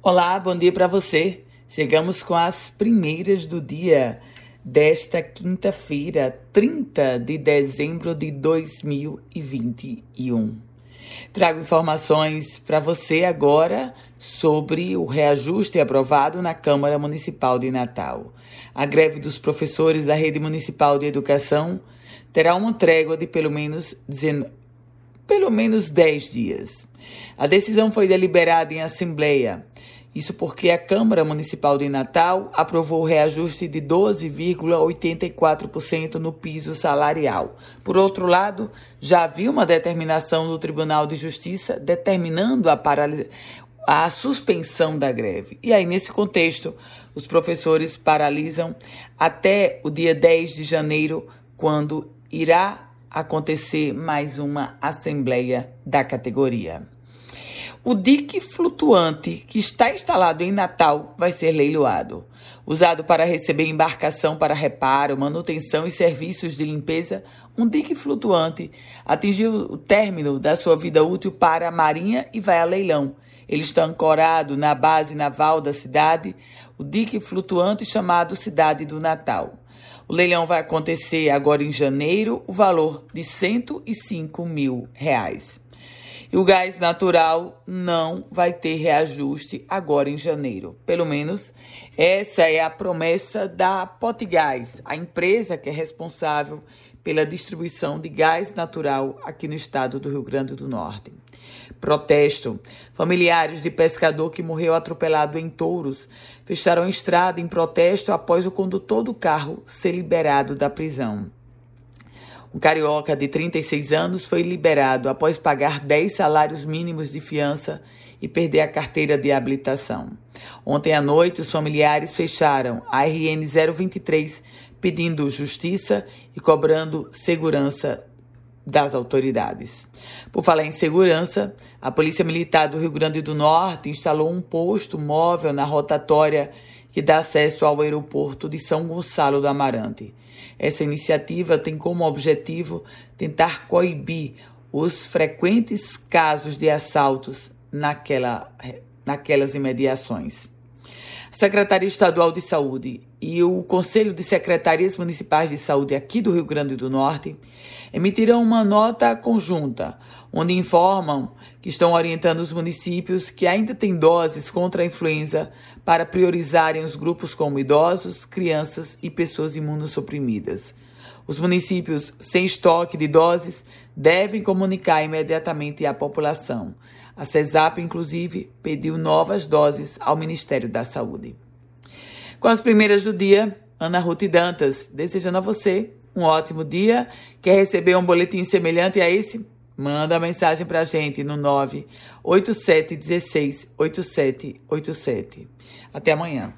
Olá, bom dia para você. Chegamos com as primeiras do dia desta quinta-feira, 30 de dezembro de 2021. Trago informações para você agora sobre o reajuste aprovado na Câmara Municipal de Natal. A greve dos professores da Rede Municipal de Educação terá uma trégua de pelo menos, pelo menos 10 dias. A decisão foi deliberada em assembleia isso porque a Câmara Municipal de Natal aprovou o reajuste de 12,84% no piso salarial. Por outro lado, já havia uma determinação do Tribunal de Justiça determinando a, paralis... a suspensão da greve. E aí, nesse contexto, os professores paralisam até o dia 10 de janeiro, quando irá acontecer mais uma assembleia da categoria. O dique flutuante que está instalado em Natal vai ser leiloado. Usado para receber embarcação para reparo, manutenção e serviços de limpeza, um dique flutuante atingiu o término da sua vida útil para a Marinha e vai a leilão. Ele está ancorado na base naval da cidade, o dique flutuante chamado Cidade do Natal. O leilão vai acontecer agora em janeiro, o valor de 105 mil reais. E o gás natural não vai ter reajuste agora em janeiro. Pelo menos essa é a promessa da Potigás, a empresa que é responsável pela distribuição de gás natural aqui no estado do Rio Grande do Norte. Protesto. Familiares de pescador que morreu atropelado em touros fecharam estrada em protesto após o condutor do carro ser liberado da prisão. Um carioca de 36 anos foi liberado após pagar 10 salários mínimos de fiança e perder a carteira de habilitação. Ontem à noite, os familiares fecharam a RN 023 pedindo justiça e cobrando segurança das autoridades. Por falar em segurança, a Polícia Militar do Rio Grande do Norte instalou um posto móvel na rotatória que dá acesso ao aeroporto de São Gonçalo do Amarante. Essa iniciativa tem como objetivo tentar coibir os frequentes casos de assaltos naquela, naquelas imediações. Secretaria Estadual de Saúde e o Conselho de Secretarias Municipais de Saúde aqui do Rio Grande do Norte emitirão uma nota conjunta, onde informam que estão orientando os municípios que ainda têm doses contra a influenza para priorizarem os grupos como idosos, crianças e pessoas imunossuprimidas. Os municípios sem estoque de doses devem comunicar imediatamente à população. A CESAP, inclusive, pediu novas doses ao Ministério da Saúde. Com as primeiras do dia, Ana Ruth Dantas, desejando a você um ótimo dia. Quer receber um boletim semelhante a esse? Manda a mensagem para a gente no 98716 8787. Até amanhã.